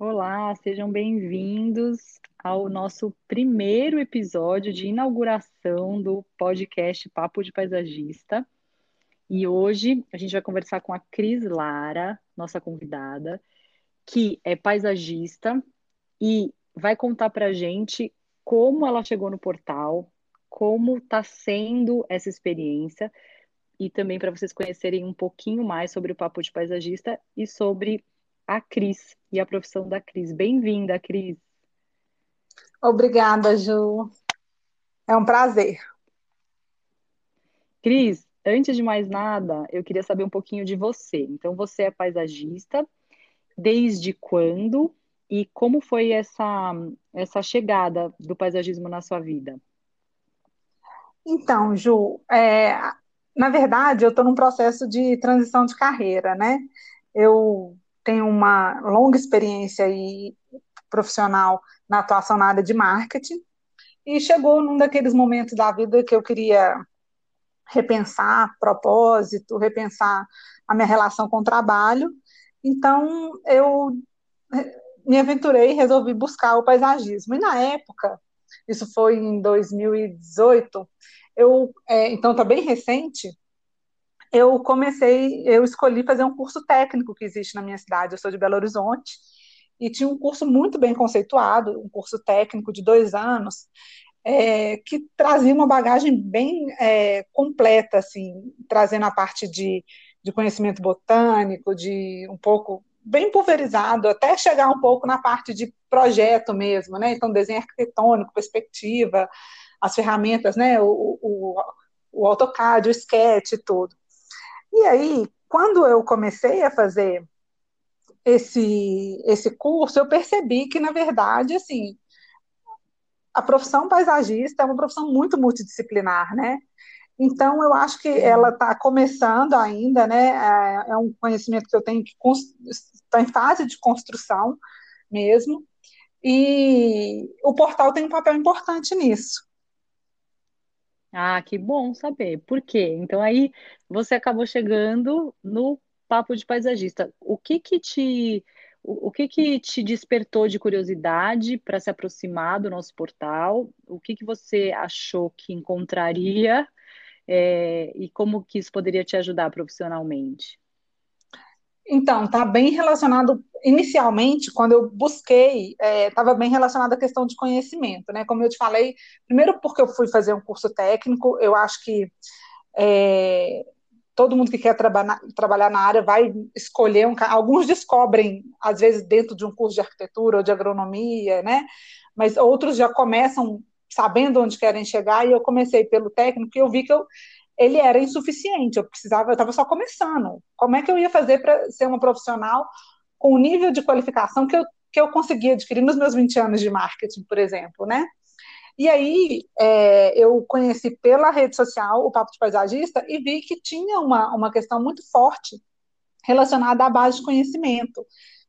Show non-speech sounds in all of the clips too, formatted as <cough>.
Olá, sejam bem-vindos ao nosso primeiro episódio de inauguração do podcast Papo de Paisagista. E hoje a gente vai conversar com a Cris Lara, nossa convidada, que é paisagista e vai contar para a gente como ela chegou no portal, como está sendo essa experiência e também para vocês conhecerem um pouquinho mais sobre o Papo de Paisagista e sobre a Cris e a profissão da Cris. Bem-vinda, Cris. Obrigada, Ju. É um prazer. Cris, antes de mais nada, eu queria saber um pouquinho de você. Então, você é paisagista, desde quando e como foi essa, essa chegada do paisagismo na sua vida? Então, Ju, é, na verdade, eu estou num processo de transição de carreira, né? Eu tenho uma longa experiência aí profissional na atuação na área de marketing e chegou num daqueles momentos da vida que eu queria repensar propósito, repensar a minha relação com o trabalho. Então, eu me aventurei e resolvi buscar o paisagismo. E na época, isso foi em 2018, eu, é, então está bem recente, eu comecei, eu escolhi fazer um curso técnico que existe na minha cidade, eu sou de Belo Horizonte, e tinha um curso muito bem conceituado, um curso técnico de dois anos, é, que trazia uma bagagem bem é, completa, assim, trazendo a parte de, de conhecimento botânico, de um pouco bem pulverizado, até chegar um pouco na parte de projeto mesmo, né? Então, desenho arquitetônico, perspectiva, as ferramentas, né? O, o, o AutoCAD, o Sketch e tudo. E aí, quando eu comecei a fazer esse, esse curso, eu percebi que, na verdade, assim, a profissão paisagista é uma profissão muito multidisciplinar, né? Então, eu acho que ela está começando ainda, né? É, é um conhecimento que eu tenho que está em fase de construção mesmo. E o portal tem um papel importante nisso. Ah, que bom saber. Por quê? Então aí você acabou chegando no papo de paisagista. O que que te o, que que te despertou de curiosidade para se aproximar do nosso portal? O que que você achou que encontraria é, e como que isso poderia te ajudar profissionalmente? Então, está bem relacionado, inicialmente, quando eu busquei, estava é, bem relacionado à questão de conhecimento, né? Como eu te falei, primeiro porque eu fui fazer um curso técnico, eu acho que é, todo mundo que quer traba trabalhar na área vai escolher um alguns descobrem às vezes dentro de um curso de arquitetura ou de agronomia, né? Mas outros já começam sabendo onde querem chegar e eu comecei pelo técnico e eu vi que eu ele era insuficiente, eu precisava, eu estava só começando. Como é que eu ia fazer para ser uma profissional com o nível de qualificação que eu, que eu consegui adquirir nos meus 20 anos de marketing, por exemplo, né? E aí é, eu conheci pela rede social o Papo de Paisagista e vi que tinha uma, uma questão muito forte relacionada à base de conhecimento,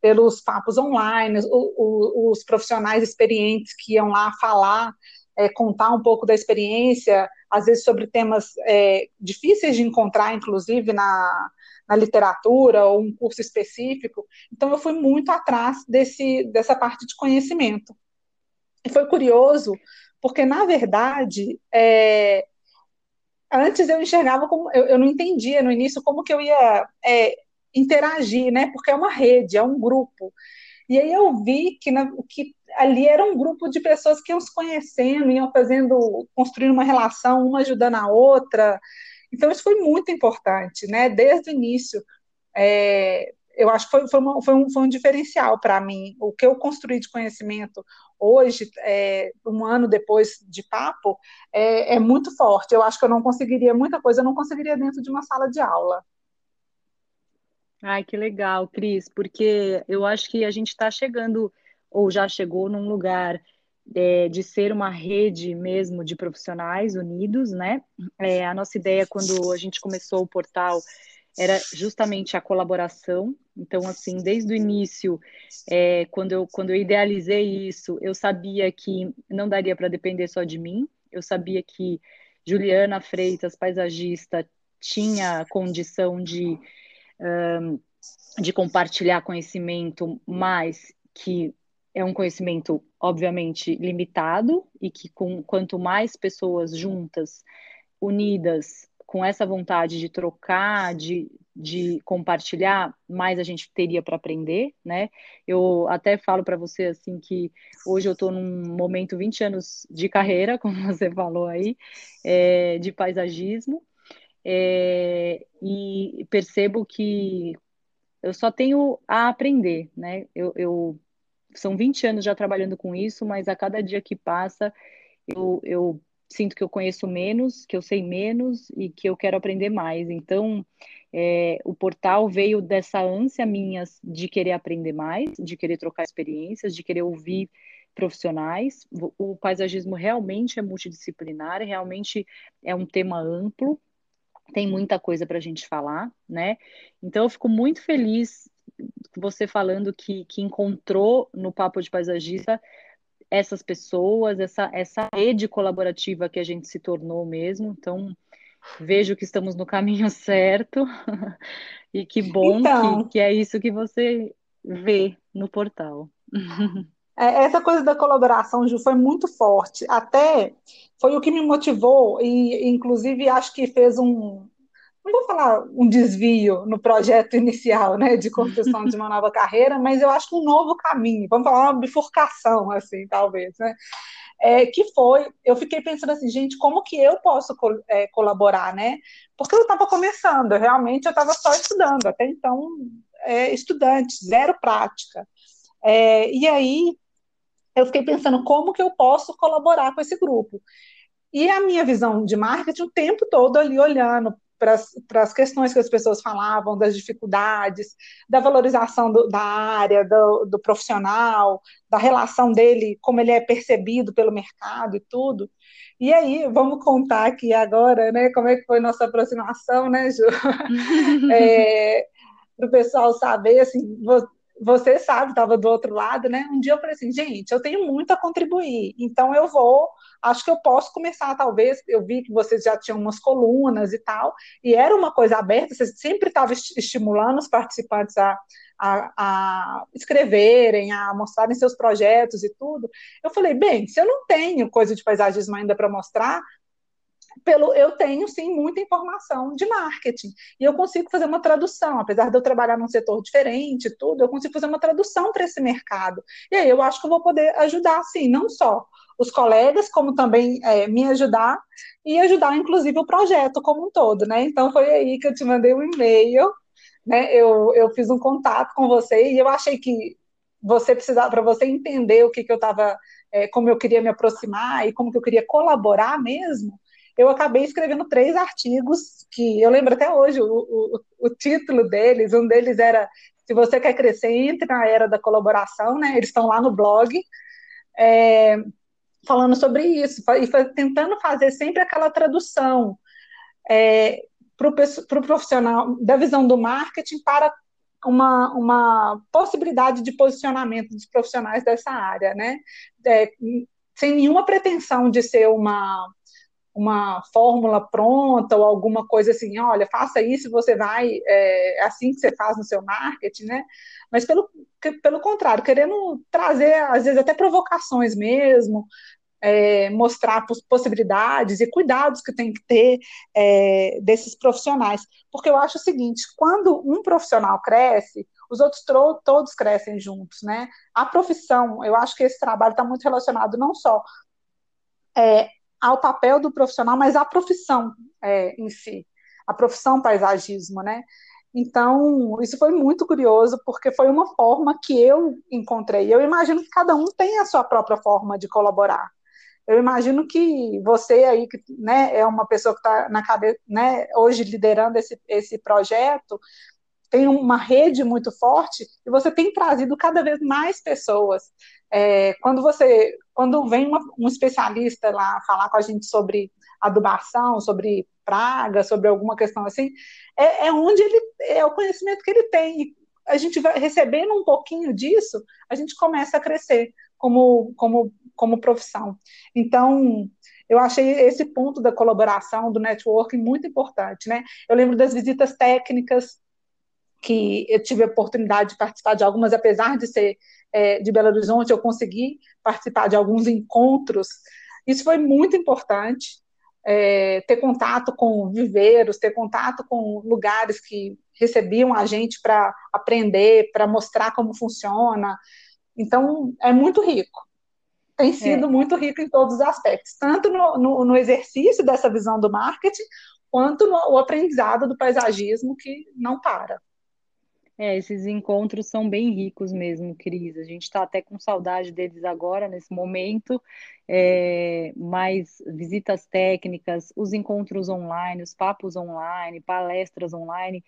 pelos papos online, o, o, os profissionais experientes que iam lá falar, é, contar um pouco da experiência, às vezes sobre temas é, difíceis de encontrar, inclusive na, na literatura ou um curso específico. Então eu fui muito atrás desse, dessa parte de conhecimento. E foi curioso, porque na verdade é, antes eu enxergava como eu, eu, não entendia no início como que eu ia é, interagir, né? Porque é uma rede, é um grupo. E aí eu vi que, na, que ali era um grupo de pessoas que iam se conhecendo, iam fazendo, construindo uma relação, uma ajudando a outra. Então, isso foi muito importante, né? Desde o início. É, eu acho que foi, foi, uma, foi, um, foi um diferencial para mim. O que eu construí de conhecimento hoje, é, um ano depois de papo, é, é muito forte. Eu acho que eu não conseguiria muita coisa, eu não conseguiria dentro de uma sala de aula. Ai, que legal, Cris, porque eu acho que a gente está chegando, ou já chegou num lugar é, de ser uma rede mesmo de profissionais unidos, né? É, a nossa ideia, quando a gente começou o portal, era justamente a colaboração. Então, assim, desde o início, é, quando, eu, quando eu idealizei isso, eu sabia que não daria para depender só de mim, eu sabia que Juliana Freitas, paisagista, tinha condição de um, de compartilhar conhecimento, mas que é um conhecimento, obviamente, limitado e que com quanto mais pessoas juntas, unidas, com essa vontade de trocar, de, de compartilhar, mais a gente teria para aprender, né? Eu até falo para você assim que hoje eu estou num momento 20 anos de carreira, <laughs> como você falou aí, é, de paisagismo, é, e percebo que eu só tenho a aprender, né? Eu, eu, são 20 anos já trabalhando com isso, mas a cada dia que passa eu, eu sinto que eu conheço menos, que eu sei menos e que eu quero aprender mais. Então, é, o portal veio dessa ânsia minha de querer aprender mais, de querer trocar experiências, de querer ouvir profissionais. O paisagismo realmente é multidisciplinar, realmente é um tema amplo, tem muita coisa para a gente falar, né? Então, eu fico muito feliz você falando que, que encontrou no Papo de Paisagista essas pessoas, essa, essa rede colaborativa que a gente se tornou mesmo. Então, vejo que estamos no caminho <laughs> certo <laughs> e que bom então, que, que é isso que você vê no portal. É, essa coisa da colaboração, Ju, foi muito forte. Até foi o que me motivou e, inclusive, acho que fez um, não vou falar um desvio no projeto inicial, né, de construção de uma nova carreira, mas eu acho que um novo caminho, vamos falar uma bifurcação, assim, talvez, né, é, que foi, eu fiquei pensando assim, gente, como que eu posso é, colaborar, né, porque eu estava começando, realmente eu estava só estudando, até então, é, estudante, zero prática, é, e aí eu fiquei pensando como que eu posso colaborar com esse grupo, e a minha visão de marketing o tempo todo ali olhando para as questões que as pessoas falavam, das dificuldades, da valorização do, da área, do, do, profissional, da relação dele, como ele é percebido pelo mercado e tudo. E aí, vamos contar aqui agora, né, como é que foi nossa aproximação, né, Ju? <laughs> é, para o pessoal saber, assim, você sabe, estava do outro lado, né? Um dia eu falei assim, gente, eu tenho muito a contribuir, então eu vou acho que eu posso começar, talvez. Eu vi que vocês já tinham umas colunas e tal, e era uma coisa aberta, vocês sempre estavam estimulando os participantes a, a, a, escreverem, a mostrarem seus projetos e tudo. Eu falei, bem, se eu não tenho coisa de paisagismo ainda para mostrar, pelo eu tenho sim muita informação de marketing e eu consigo fazer uma tradução, apesar de eu trabalhar num setor diferente, tudo, eu consigo fazer uma tradução para esse mercado. E aí eu acho que eu vou poder ajudar, sim, não só os colegas, como também é, me ajudar e ajudar, inclusive, o projeto como um todo, né? Então foi aí que eu te mandei um e-mail, né? Eu, eu fiz um contato com você e eu achei que você precisava, para você entender o que, que eu estava, é, como eu queria me aproximar e como que eu queria colaborar mesmo, eu acabei escrevendo três artigos que eu lembro até hoje o, o, o título deles, um deles era se você quer crescer, entre na era da colaboração, né? Eles estão lá no blog. É, falando sobre isso, e tentando fazer sempre aquela tradução é, para o pro profissional da visão do marketing para uma, uma possibilidade de posicionamento dos profissionais dessa área, né? É, sem nenhuma pretensão de ser uma, uma fórmula pronta ou alguma coisa assim, olha, faça isso, você vai, é, é assim que você faz no seu marketing, né? Mas pelo, pelo contrário, querendo trazer, às vezes, até provocações mesmo, é, mostrar possibilidades e cuidados que tem que ter é, desses profissionais. Porque eu acho o seguinte: quando um profissional cresce, os outros todos crescem juntos, né? A profissão, eu acho que esse trabalho está muito relacionado não só é, ao papel do profissional, mas à profissão é, em si, a profissão paisagismo, né? Então, isso foi muito curioso, porque foi uma forma que eu encontrei. Eu imagino que cada um tem a sua própria forma de colaborar. Eu imagino que você aí, que né, é uma pessoa que está na cabeça, né, hoje liderando esse, esse projeto, tem uma rede muito forte e você tem trazido cada vez mais pessoas. É, quando você, quando vem uma, um especialista lá falar com a gente sobre adubação, sobre praga, sobre alguma questão assim, é, é onde ele é o conhecimento que ele tem. A gente vai recebendo um pouquinho disso, a gente começa a crescer como, como, como profissão. Então, eu achei esse ponto da colaboração, do networking, muito importante. Né? Eu lembro das visitas técnicas que eu tive a oportunidade de participar de algumas, apesar de ser é, de Belo Horizonte, eu consegui participar de alguns encontros. Isso foi muito importante, é, ter contato com viveiros, ter contato com lugares que recebiam a gente para aprender, para mostrar como funciona. Então, é muito rico. Tem sido é. muito rico em todos os aspectos, tanto no, no, no exercício dessa visão do marketing, quanto no aprendizado do paisagismo que não para. É, esses encontros são bem ricos mesmo, Cris. A gente está até com saudade deles agora, nesse momento, é, mas visitas técnicas, os encontros online, os papos online, palestras online,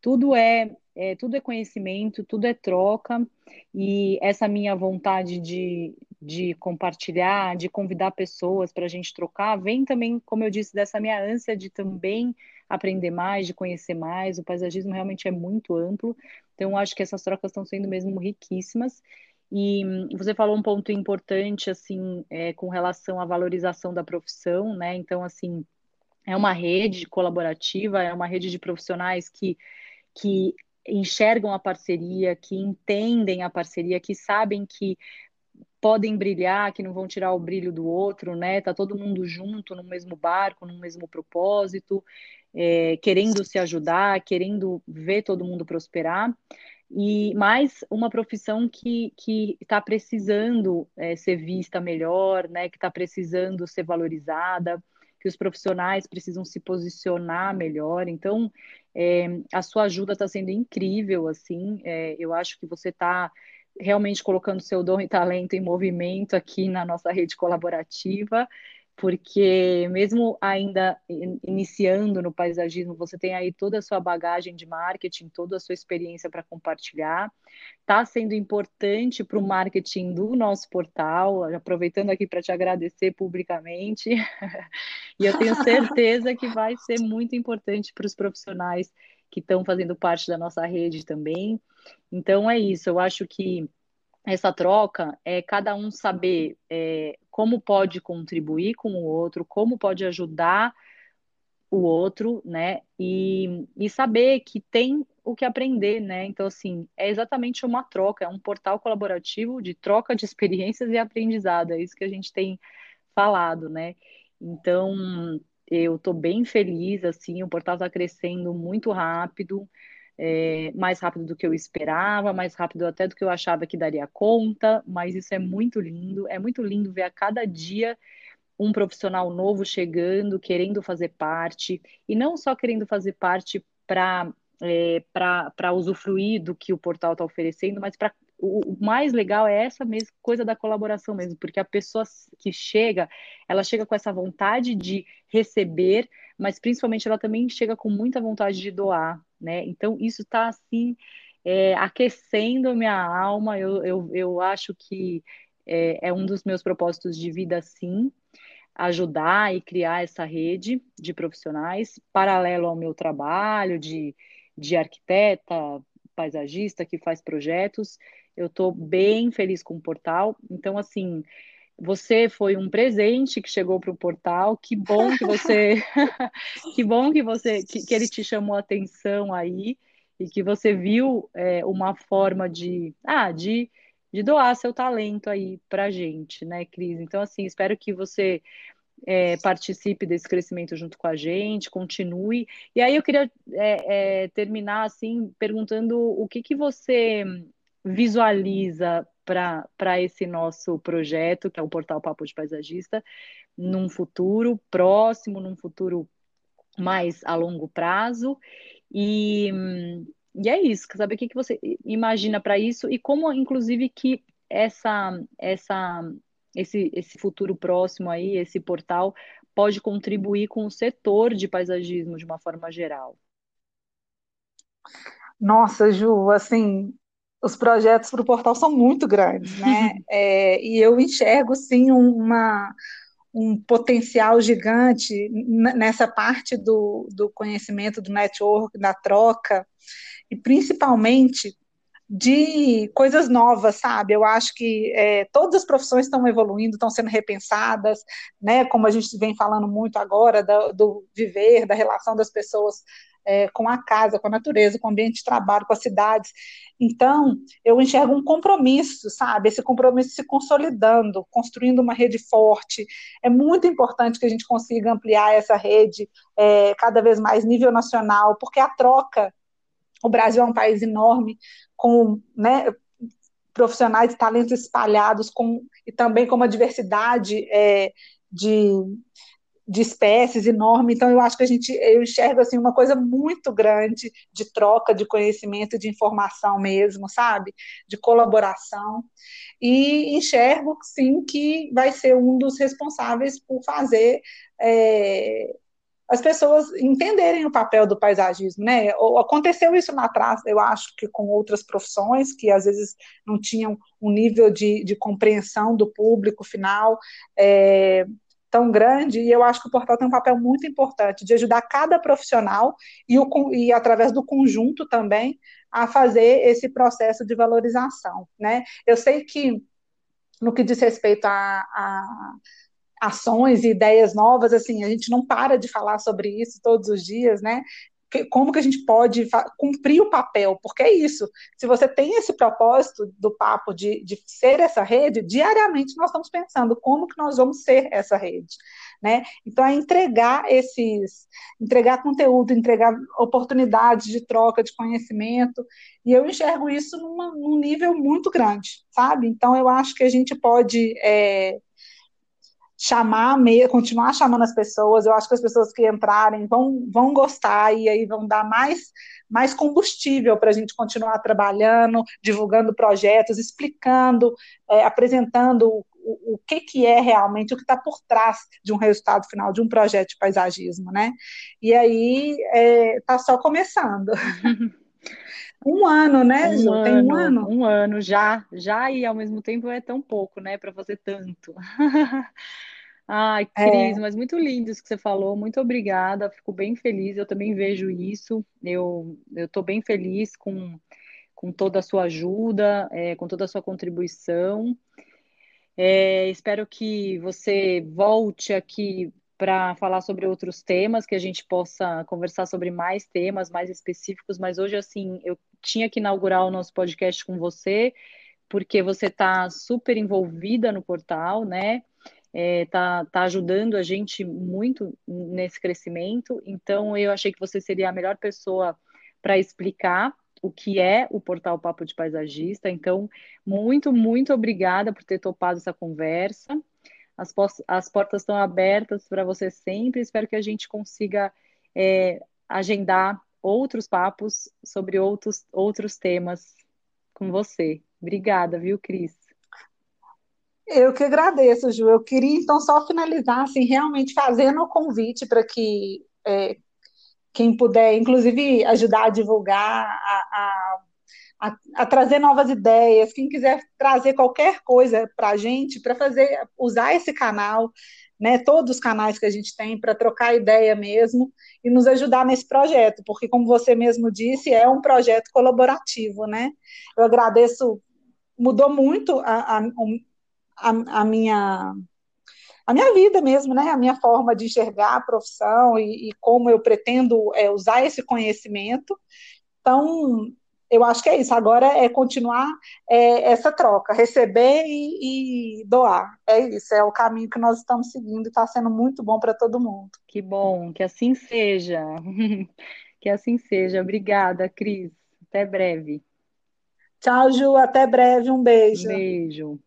tudo é, é, tudo é conhecimento, tudo é troca, e essa minha vontade de, de compartilhar, de convidar pessoas para a gente trocar, vem também, como eu disse, dessa minha ânsia de também aprender mais, de conhecer mais. O paisagismo realmente é muito amplo, então acho que essas trocas estão sendo mesmo riquíssimas. E você falou um ponto importante, assim, é, com relação à valorização da profissão, né? Então, assim, é uma rede colaborativa, é uma rede de profissionais que, que enxergam a parceria, que entendem a parceria, que sabem que podem brilhar, que não vão tirar o brilho do outro, né? Tá todo mundo junto no mesmo barco, no mesmo propósito é, querendo se ajudar, querendo ver todo mundo prosperar, e mais uma profissão que está precisando é, ser vista melhor, né, que está precisando ser valorizada, que os profissionais precisam se posicionar melhor. Então, é, a sua ajuda está sendo incrível, assim, é, eu acho que você está realmente colocando seu dom e talento em movimento aqui na nossa rede colaborativa porque mesmo ainda iniciando no paisagismo, você tem aí toda a sua bagagem de marketing, toda a sua experiência para compartilhar. Está sendo importante para o marketing do nosso portal, aproveitando aqui para te agradecer publicamente. <laughs> e eu tenho certeza que vai ser muito importante para os profissionais que estão fazendo parte da nossa rede também. Então é isso, eu acho que essa troca é cada um saber é, como pode contribuir com o outro, como pode ajudar o outro, né? E, e saber que tem o que aprender, né? Então, assim, é exatamente uma troca, é um portal colaborativo de troca de experiências e aprendizado, é isso que a gente tem falado, né? Então, eu estou bem feliz, assim, o portal está crescendo muito rápido, é, mais rápido do que eu esperava, mais rápido até do que eu achava que daria conta, mas isso é muito lindo. É muito lindo ver a cada dia um profissional novo chegando, querendo fazer parte, e não só querendo fazer parte para é, para usufruir do que o portal está oferecendo, mas para o, mais legal é essa mesma coisa da colaboração mesmo, porque a pessoa que chega, ela chega com essa vontade de receber, mas principalmente ela também chega com muita vontade de doar, né? Então, isso está, assim, é, aquecendo minha alma. Eu, eu, eu acho que é, é um dos meus propósitos de vida, sim, ajudar e criar essa rede de profissionais, paralelo ao meu trabalho de, de arquiteta, paisagista que faz projetos. Eu estou bem feliz com o portal. Então, assim, você foi um presente que chegou para o portal. Que bom que você, <laughs> que bom que você, que, que, ele te chamou a atenção aí e que você viu é, uma forma de, ah, de, de doar seu talento aí para gente, né, Cris? Então, assim, espero que você é, participe desse crescimento junto com a gente, continue. E aí eu queria é, é terminar assim perguntando o que que você visualiza para esse nosso projeto, que é o Portal Papo de Paisagista, num futuro próximo, num futuro mais a longo prazo. E, e é isso, saber o que, que você imagina para isso e como, inclusive, que essa, essa, esse, esse futuro próximo aí, esse portal, pode contribuir com o setor de paisagismo de uma forma geral. Nossa, Ju, assim, os projetos para o portal são muito grandes, né? <laughs> É, e eu enxergo sim uma, um potencial gigante nessa parte do, do conhecimento, do network, da troca, e principalmente de coisas novas, sabe? Eu acho que é, todas as profissões estão evoluindo, estão sendo repensadas, né? Como a gente vem falando muito agora do, do viver, da relação das pessoas é, com a casa, com a natureza, com o ambiente de trabalho, com as cidades. Então, eu enxergo um compromisso, sabe? Esse compromisso se consolidando, construindo uma rede forte. É muito importante que a gente consiga ampliar essa rede é, cada vez mais nível nacional, porque a troca. O Brasil é um país enorme, com né, profissionais e talentos espalhados, com, e também com uma diversidade é, de, de espécies enorme. Então, eu acho que a gente, eu enxergo assim uma coisa muito grande de troca de conhecimento, de informação mesmo, sabe? De colaboração. E enxergo, sim, que vai ser um dos responsáveis por fazer é, as pessoas entenderem o papel do paisagismo, né? Aconteceu isso lá atrás, eu acho que com outras profissões que às vezes não tinham um nível de, de compreensão do público final. É, tão grande, e eu acho que o portal tem um papel muito importante de ajudar cada profissional e, o, e através do conjunto também a fazer esse processo de valorização, né? Eu sei que no que diz respeito a, a ações e ideias novas, assim, a gente não para de falar sobre isso todos os dias, né? Como que a gente pode cumprir o papel, porque é isso. Se você tem esse propósito do papo de, de ser essa rede, diariamente nós estamos pensando como que nós vamos ser essa rede. Né? Então, é entregar esses, entregar conteúdo, entregar oportunidades de troca de conhecimento, e eu enxergo isso numa, num nível muito grande, sabe? Então, eu acho que a gente pode é, chamar, continuar chamando as pessoas. Eu acho que as pessoas que entrarem vão, vão gostar e aí vão dar mais, mais combustível para a gente continuar trabalhando, divulgando projetos, explicando, é, apresentando o, o, que, que é realmente, o que está por trás de um resultado final, de um projeto de paisagismo, né? E aí está é, tá só começando. <laughs> Um ano, né, um Ju? Ano, Tem um ano? Um ano. Já, já e ao mesmo tempo é tão pouco, né, para fazer tanto. <laughs> Ai, Cris, É, mas muito lindo isso que você falou, muito obrigada, fico bem feliz, eu também vejo isso, eu eu estou bem feliz com, com toda a sua ajuda, é, com toda a sua contribuição, é, espero que você volte aqui para falar sobre outros temas, que a gente possa conversar sobre mais temas mais específicos, mas hoje, assim, eu tinha que inaugurar o nosso podcast com você, porque você está super envolvida no portal, né? É, tá, tá ajudando a gente muito nesse crescimento, então eu achei que você seria a melhor pessoa para explicar o que é o portal Papo de Paisagista. Então, muito, muito obrigada por ter topado essa conversa. As, as portas estão abertas para você sempre. Espero que a gente consiga é, agendar outros papos sobre outros, outros temas com você. Obrigada, viu, Cris? eu que agradeço, Ju. Eu queria então só finalizar, assim, realmente fazendo o convite para que é, quem puder, inclusive, ajudar a divulgar, a, a, a, a trazer novas ideias, quem quiser trazer qualquer coisa para a gente, para fazer, usar esse canal, né, todos os canais que a gente tem para trocar ideia mesmo e nos ajudar nesse projeto, porque como você mesmo disse, é um projeto colaborativo, né? Eu agradeço, mudou muito a, a, a, a minha a minha vida mesmo, né? A minha forma de enxergar a profissão e, e como eu pretendo é, usar esse conhecimento. Então, eu acho que é isso. Agora é continuar é, essa troca, receber e, e, doar. É isso, é o caminho que nós estamos seguindo e está sendo muito bom para todo mundo. Que bom, que assim seja. <laughs> que assim seja. Obrigada, Cris. Até breve. Tchau, Ju. Até breve. Um beijo. Um beijo.